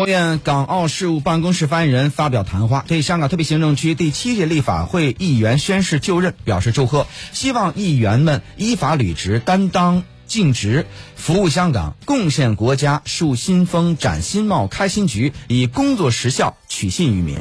国务院港澳事务办公室发言人发表谈话对香港特别行政区第七届立法会议员宣誓就任表示祝贺。希望议员们依法履职担当尽职服务香港贡献国家树新风展新貌开新局以工作实效取信于民。